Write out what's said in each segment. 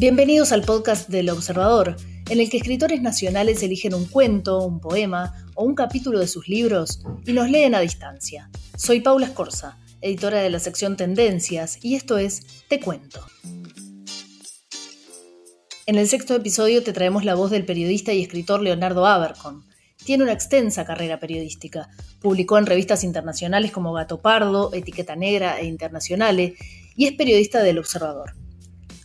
Bienvenidos al podcast del Observador, en el que escritores nacionales eligen un cuento, un poema o un capítulo de sus libros y los leen a distancia. Soy Paula Escorza, editora de la sección Tendencias, y esto es Te Cuento. En el sexto episodio te traemos la voz del periodista y escritor Leonardo Abercon. Tiene una extensa carrera periodística. Publicó en revistas internacionales como Gato Pardo, Etiqueta Negra e Internacionales y es periodista del Observador.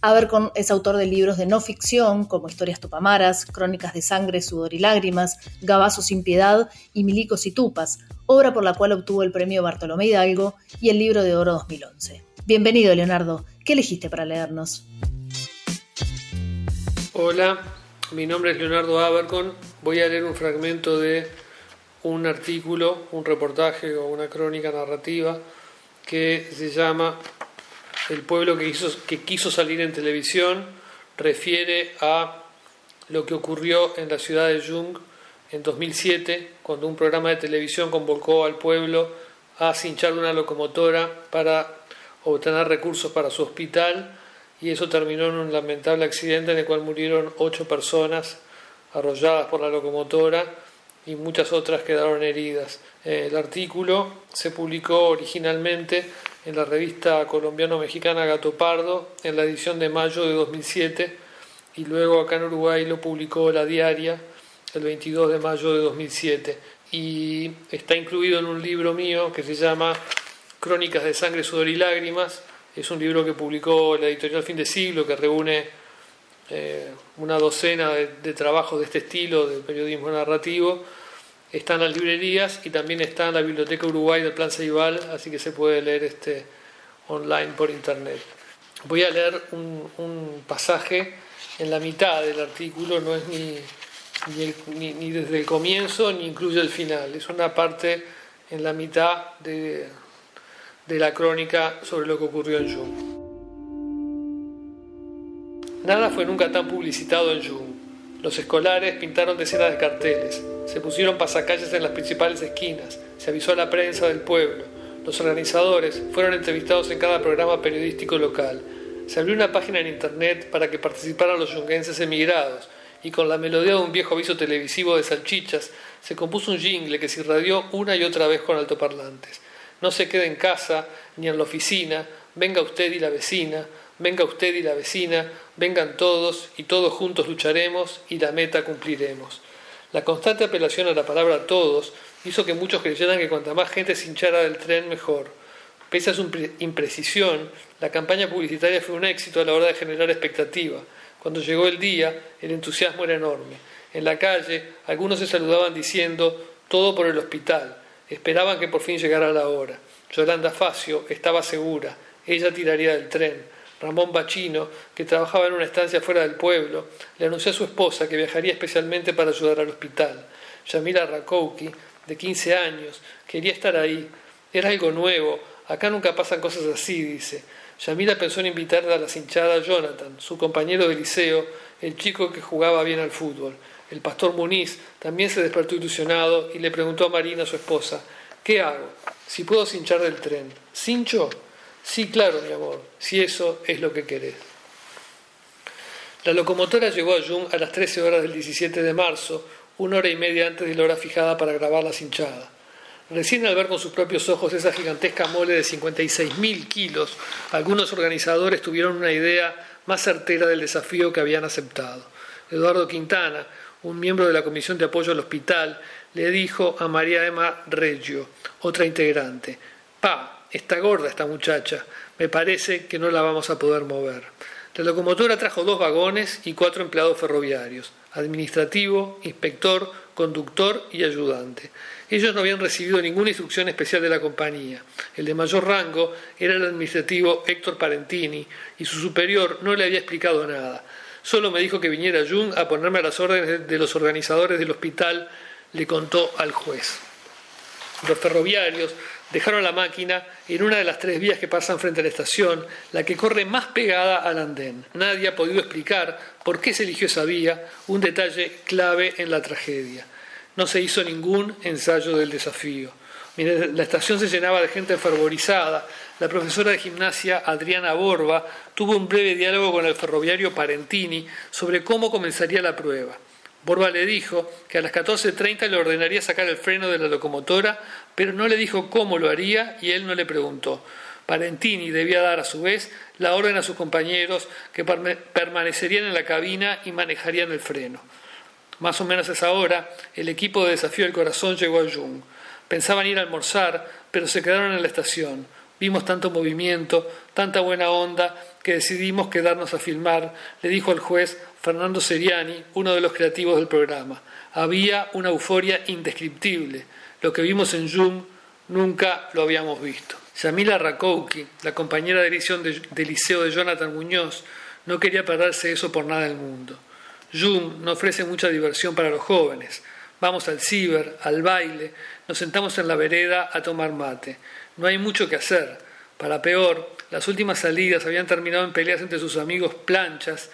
Abercon es autor de libros de no ficción como Historias Tupamaras, Crónicas de Sangre, Sudor y Lágrimas, Gabazo sin Piedad y Milicos y Tupas, obra por la cual obtuvo el premio Bartolomé Hidalgo y el libro de oro 2011. Bienvenido, Leonardo. ¿Qué elegiste para leernos? Hola, mi nombre es Leonardo Abercon. Voy a leer un fragmento de un artículo, un reportaje o una crónica narrativa que se llama el pueblo que, quiso salir en televisión refiere a lo que ocurrió en la ciudad de Jung en 2007, cuando un programa de televisión convocó al pueblo a cinchar una locomotora para obtener recursos para su hospital y eso terminó en un lamentable accidente en el cual murieron ocho personas arrolladas por la locomotora y muchas otras quedaron heridas. El artículo se publicó originalmente en la revista colombiano-mexicana Gato Pardo en la edición de mayo de 2007 y luego acá en Uruguay lo publicó La Diaria el 22 de mayo de 2007 y está incluido en un libro mío que se llama Crónicas de Sangre, Sudor y Lágrimas. Es un libro que publicó la editorial Fin de Siglo que reúne eh, una docena de, de trabajos de este estilo de periodismo narrativo está en las librerías y también está en la Biblioteca Uruguay del Plan Ceibal, así que se puede leer este online por internet. Voy a leer un, pasaje en la mitad del artículo, no es ni, ni, desde el comienzo ni incluye el final, es una parte en la mitad de, de la crónica sobre lo que ocurrió en Jung. Nada fue nunca tan publicitado en Jung. Los escolares pintaron decenas de carteles, se pusieron pasacalles en las principales esquinas, se avisó a la prensa del pueblo, los organizadores fueron entrevistados en cada programa periodístico local, se abrió una página en internet para que participaran los yunguenses emigrados, y con la melodía de un viejo aviso televisivo de salchichas se compuso un jingle que se irradió una y otra vez con altoparlantes. No se quede en casa ni en la oficina, venga usted y la vecina, venga usted y la vecina, vengan todos y todos juntos lucharemos y la meta cumpliremos. La constante apelación a la palabra todos hizo que muchos creyeran que cuanta más gente se hinchara del tren mejor. Pese a su imprecisión, la campaña publicitaria fue un éxito a la hora de generar expectativa. Cuando llegó el día, el entusiasmo era enorme. En la calle, algunos se saludaban diciendo todo por el hospital. Esperaban que por fin llegara la hora. Yolanda Facio estaba segura. Ella tiraría del tren. Ramón Bachino, que trabajaba en una estancia fuera del pueblo, le anunció a su esposa que viajaría especialmente para ayudar al hospital. Yamila Rakouki, de 15 años, quería estar ahí. Era algo nuevo. Acá nunca pasan cosas así, dice. Yamila pensó en invitarle a la hinchada Jonathan, su compañero de liceo, el chico que jugaba bien al fútbol. El pastor Muniz también se despertó ilusionado y le preguntó a Marina, su esposa, ¿qué hago? Si puedo cinchar del tren. ¿Cincho? Sí, claro, mi amor, si eso es lo que querés. La locomotora llegó a Jung a las 13 horas del 17 de marzo, una hora y media antes de la hora fijada para grabar la cinchada. Recién al ver con sus propios ojos esa gigantesca mole de 56.000 kilos, algunos organizadores tuvieron una idea más certera del desafío que habían aceptado. Eduardo Quintana, un miembro de la Comisión de Apoyo al Hospital, le dijo a María Emma Reggio, otra integrante, Pa, Está gorda esta muchacha, me parece que no la vamos a poder mover. La locomotora trajo dos vagones y cuatro empleados ferroviarios, administrativo, inspector, conductor y ayudante. Ellos no habían recibido ninguna instrucción especial de la compañía. El de mayor rango era el administrativo Héctor Parentini y su superior no le había explicado nada. Solo me dijo que viniera Jung a ponerme a las órdenes de los organizadores del hospital, le contó al juez. Los ferroviarios dejaron la máquina en una de las tres vías que pasan frente a la estación, la que corre más pegada al andén. Nadie ha podido explicar por qué se eligió esa vía, un detalle clave en la tragedia. No se hizo ningún ensayo del desafío. La estación se llenaba de gente fervorizada, la profesora de gimnasia Adriana Borba tuvo un breve diálogo con el ferroviario Parentini sobre cómo comenzaría la prueba. Borba le dijo que a las 14.30 le ordenaría sacar el freno de la locomotora, pero no le dijo cómo lo haría y él no le preguntó. Parentini debía dar a su vez la orden a sus compañeros que permanecerían en la cabina y manejarían el freno. Más o menos a esa hora, el equipo de Desafío del Corazón llegó a Jung. Pensaban ir a almorzar, pero se quedaron en la estación. Vimos tanto movimiento, tanta buena onda, que decidimos quedarnos a filmar, le dijo el juez Fernando Seriani, uno de los creativos del programa. Había una euforia indescriptible. Lo que vimos en Jung nunca lo habíamos visto. Yamila Rakouki, la compañera de edición del liceo de Jonathan Muñoz, no quería perderse eso por nada del mundo. Jung no ofrece mucha diversión para los jóvenes. Vamos al ciber, al baile, nos sentamos en la vereda a tomar mate. No hay mucho que hacer. Para peor, las últimas salidas habían terminado en peleas entre sus amigos planchas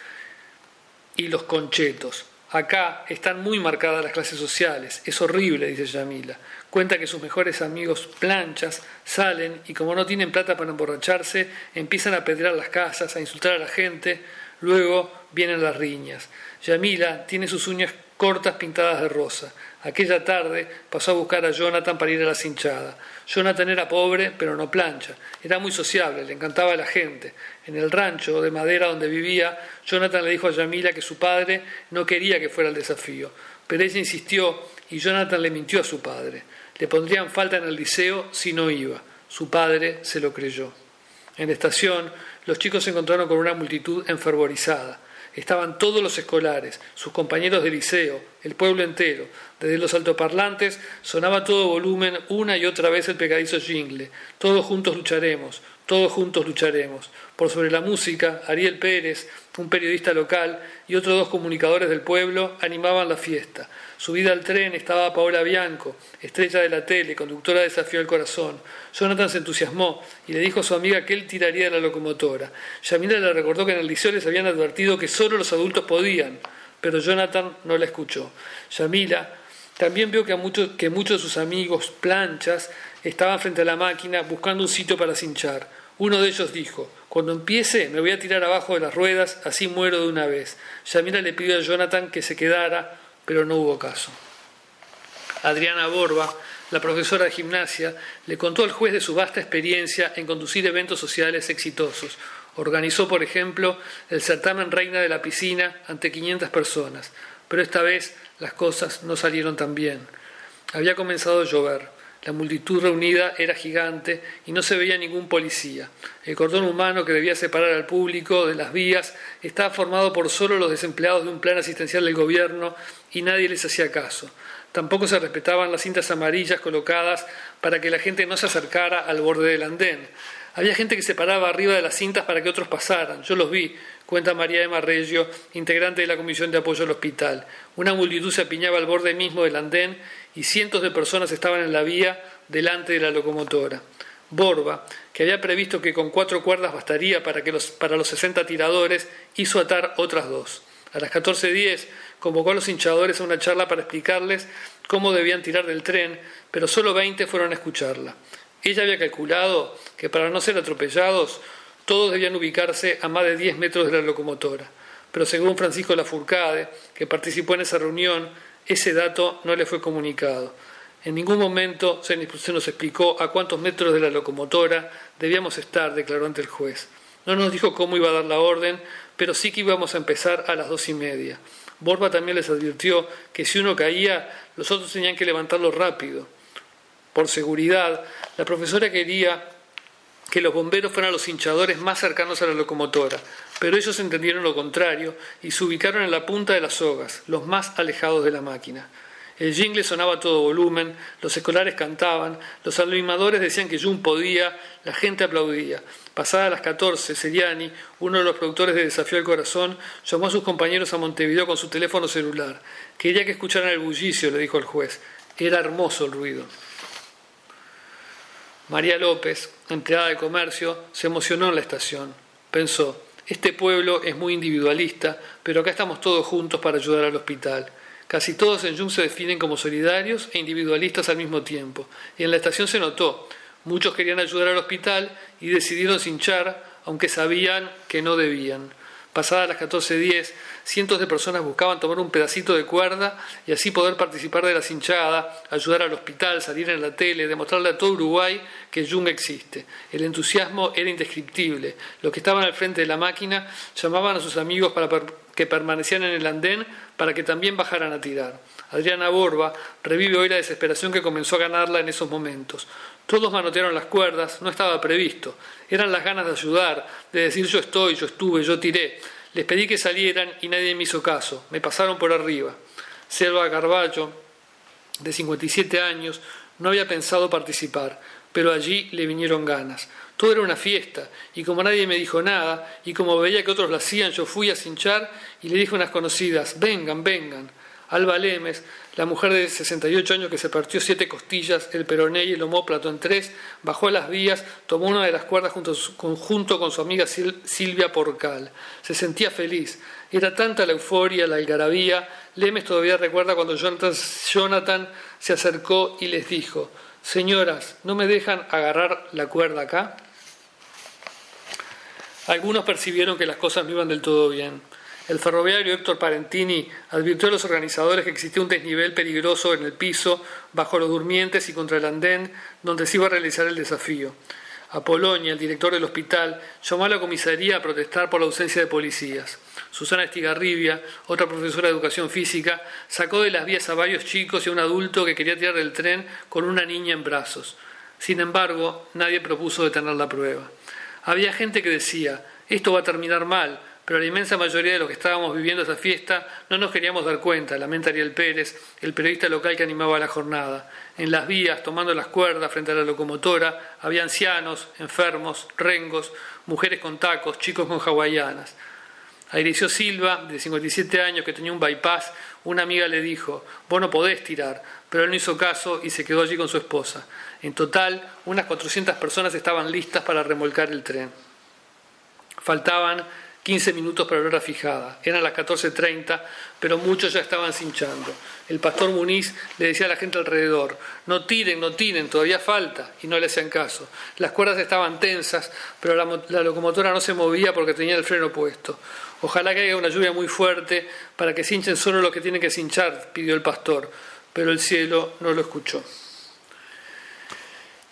y los conchetos. Acá están muy marcadas las clases sociales. Es horrible, dice Yamila. Cuenta que sus mejores amigos planchas salen y como no tienen plata para emborracharse, empiezan a pedrear las casas, a insultar a la gente, luego vienen las riñas. Yamila tiene sus uñas cortas pintadas de rosa. Aquella tarde pasó a buscar a Jonathan para ir a la cinchada. Jonathan era pobre, pero no plancha. Era muy sociable, le encantaba a la gente. En el rancho de madera donde vivía, Jonathan le dijo a Yamila que su padre no quería que fuera el desafío. Pero ella insistió y Jonathan le mintió a su padre. Le pondrían falta en el liceo si no iba. Su padre se lo creyó. En la estación, los chicos se encontraron con una multitud enfervorizada. Estaban todos los escolares, sus compañeros de liceo, el pueblo entero. Desde los altoparlantes sonaba todo volumen una y otra vez el pegadizo jingle. Todos juntos lucharemos, todos juntos lucharemos. Por sobre la música, Ariel Pérez, un periodista local, y otros dos comunicadores del pueblo animaban la fiesta. Subida al tren estaba Paola Bianco, estrella de la tele, conductora de Desafío al Corazón. Jonathan se entusiasmó y le dijo a su amiga que él tiraría de la locomotora. Yamila le recordó que en el liceo les habían advertido que solo los adultos podían, pero Jonathan no la escuchó. Yamila también vio que, que muchos de sus amigos planchas estaban frente a la máquina buscando un sitio para cinchar. Uno de ellos dijo, cuando empiece me voy a tirar abajo de las ruedas, así muero de una vez. Yamila le pidió a Jonathan que se quedara pero no hubo caso. Adriana Borba, la profesora de gimnasia, le contó al juez de su vasta experiencia en conducir eventos sociales exitosos. Organizó, por ejemplo, el certamen Reina de la Piscina ante 500 personas, pero esta vez las cosas no salieron tan bien. Había comenzado a llover. La multitud reunida era gigante y no se veía ningún policía. El cordón humano que debía separar al público de las vías estaba formado por solo los desempleados de un plan asistencial del gobierno y nadie les hacía caso. Tampoco se respetaban las cintas amarillas colocadas para que la gente no se acercara al borde del andén. Había gente que se paraba arriba de las cintas para que otros pasaran. Yo los vi, cuenta María Emma Reggio, integrante de la Comisión de Apoyo al Hospital. Una multitud se apiñaba al borde mismo del andén y cientos de personas estaban en la vía delante de la locomotora. Borba, que había previsto que con cuatro cuerdas bastaría para, que los, para los 60 tiradores, hizo atar otras dos. A las 14.10 convocó a los hinchadores a una charla para explicarles cómo debían tirar del tren, pero solo 20 fueron a escucharla. Ella había calculado que para no ser atropellados todos debían ubicarse a más de 10 metros de la locomotora. Pero según Francisco Lafourcade, que participó en esa reunión, ese dato no le fue comunicado. En ningún momento se nos explicó a cuántos metros de la locomotora debíamos estar, declaró ante el juez. No nos dijo cómo iba a dar la orden, pero sí que íbamos a empezar a las dos y media. Borba también les advirtió que si uno caía, los otros tenían que levantarlo rápido. Por seguridad, la profesora quería que los bomberos fueran los hinchadores más cercanos a la locomotora, pero ellos entendieron lo contrario y se ubicaron en la punta de las sogas, los más alejados de la máquina. El jingle sonaba a todo volumen, los escolares cantaban, los animadores decían que Jun podía, la gente aplaudía. Pasadas las 14, Seriani, uno de los productores de Desafío al Corazón, llamó a sus compañeros a Montevideo con su teléfono celular. Quería que escucharan el bullicio, le dijo el juez. Era hermoso el ruido. María López, empleada de comercio, se emocionó en la estación. Pensó, este pueblo es muy individualista, pero acá estamos todos juntos para ayudar al hospital. Casi todos en Jung se definen como solidarios e individualistas al mismo tiempo. Y en la estación se notó. Muchos querían ayudar al hospital y decidieron cinchar, aunque sabían que no debían. Pasadas las 14.10, cientos de personas buscaban tomar un pedacito de cuerda y así poder participar de la cinchada, ayudar al hospital, salir en la tele, demostrarle a todo Uruguay que Jung existe. El entusiasmo era indescriptible. Los que estaban al frente de la máquina llamaban a sus amigos para que permanecieran en el andén para que también bajaran a tirar. Adriana Borba revive hoy la desesperación que comenzó a ganarla en esos momentos. Todos manotearon las cuerdas, no estaba previsto. Eran las ganas de ayudar, de decir yo estoy, yo estuve, yo tiré. Les pedí que salieran y nadie me hizo caso. Me pasaron por arriba. Selva Carballo, de 57 años, no había pensado participar, pero allí le vinieron ganas. Todo era una fiesta, y como nadie me dijo nada, y como veía que otros lo hacían, yo fui a cinchar y le dije a unas conocidas, vengan, vengan. Alba Lemes, la mujer de 68 años que se partió siete costillas, el peroné y el homóplato en tres, bajó a las vías, tomó una de las cuerdas junto, con su amiga Silvia Porcal. Se sentía feliz. Era tanta la euforia, la algarabía. Lemes todavía recuerda cuando Jonathan, Jonathan se acercó y les dijo, Señoras, ¿no me dejan agarrar la cuerda acá? Algunos percibieron que las cosas no iban del todo bien. El ferroviario Héctor Parentini advirtió a los organizadores que existía un desnivel peligroso en el piso, bajo los durmientes y contra el andén, donde se iba a realizar el desafío. Apolonia, el director del hospital, llamó a la comisaría a protestar por la ausencia de policías. Susana Estigarribia, otra profesora de educación física, sacó de las vías a varios chicos y a un adulto que quería tirar del tren con una niña en brazos. Sin embargo, nadie propuso detener la prueba. Había gente que decía, esto va a terminar mal, pero la inmensa mayoría de los que estábamos viviendo esa fiesta no nos queríamos dar cuenta, lamenta Ariel Pérez, el periodista local que animaba la jornada. En las vías, tomando las cuerdas frente a la locomotora, había ancianos, enfermos, rengos, mujeres con tacos, chicos con hawaianas. A Silva, de 57 años, que tenía un bypass, una amiga le dijo, vos no podés tirar, pero él no hizo caso y se quedó allí con su esposa. En total, unas 400 personas estaban listas para remolcar el tren. Faltaban 15 minutos para la hora fijada. Eran las 14.30, pero muchos ya estaban cinchando. El pastor Muniz le decía a la gente alrededor, no tiren, no tiren, todavía falta, y no le hacían caso. Las cuerdas estaban tensas, pero la, locomotora no se movía porque tenía el freno puesto. Ojalá que haya una lluvia muy fuerte para que cinchen solo lo que tienen que cinchar, pidió el pastor, pero el cielo no lo escuchó.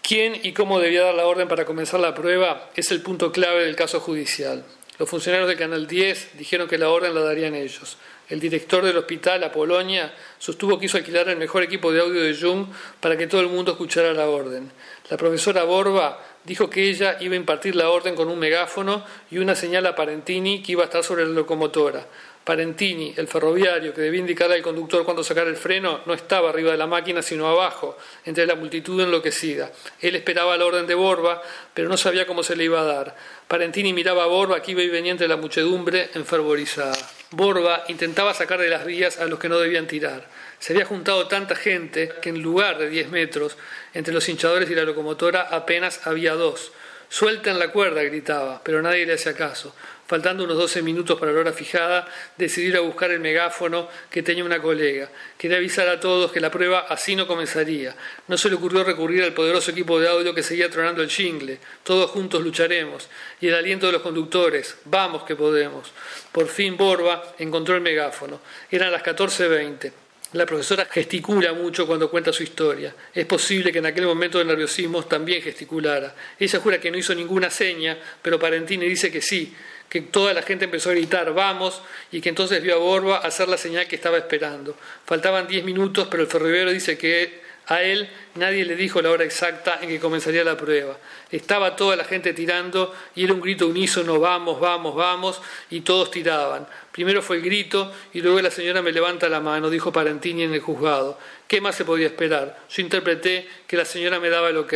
¿Quién y cómo debía dar la orden para comenzar la prueba? Es el punto clave del caso judicial. Los funcionarios del Canal 10 dijeron que la orden la darían ellos. El director del hospital, Apolonia, sostuvo que hizo alquilar el mejor equipo de audio de Jung para que todo el mundo escuchara la orden. La profesora Borba dijo que ella iba a impartir la orden con un megáfono y una señal a Parentini que iba a estar sobre la locomotora. Parentini, el ferroviario que debía indicar al conductor cuando sacar el freno, no estaba arriba de la máquina sino abajo, entre la multitud enloquecida. Él esperaba la orden de Borba, pero no sabía cómo se le iba a dar. Parentini miraba a Borba que iba y venía entre la muchedumbre enfervorizada. Borba intentaba sacar de las vías a los que no debían tirar. Se había juntado tanta gente que en lugar de diez metros entre los hinchadores y la locomotora apenas había dos. Suelten la cuerda, gritaba, pero nadie le hacía caso. Faltando unos doce minutos para la hora fijada, decidió ir a buscar el megáfono que tenía una colega. Quería avisar a todos que la prueba así no comenzaría. No se le ocurrió recurrir al poderoso equipo de audio que seguía tronando el jingle. Todos juntos lucharemos. Y el aliento de los conductores. Vamos que podemos. Por fin Borba encontró el megáfono. Eran las 14.20. La profesora gesticula mucho cuando cuenta su historia. Es posible que en aquel momento de nerviosismo también gesticulara. Ella jura que no hizo ninguna seña, pero Parentini dice que sí, que toda la gente empezó a gritar vamos y que entonces vio a Borba hacer la señal que estaba esperando. Faltaban diez minutos, pero el ferroviario dice que a él nadie le dijo la hora exacta en que comenzaría la prueba. Estaba toda la gente tirando y era un grito unísono, vamos, vamos, vamos, y todos tiraban. Primero fue el grito y luego la señora me levanta la mano, dijo Parentini en el juzgado. ¿Qué más se podía esperar? Yo interpreté que la señora me daba el ok.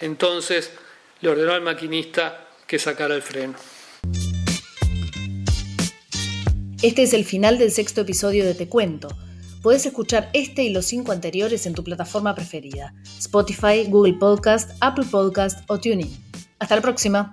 Entonces le ordenó al maquinista que sacara el freno. Este es el final del sexto episodio de Te Cuento Puedes escuchar este y los cinco anteriores en tu plataforma preferida, Spotify, Google Podcast, Apple Podcast o TuneIn. Hasta la próxima.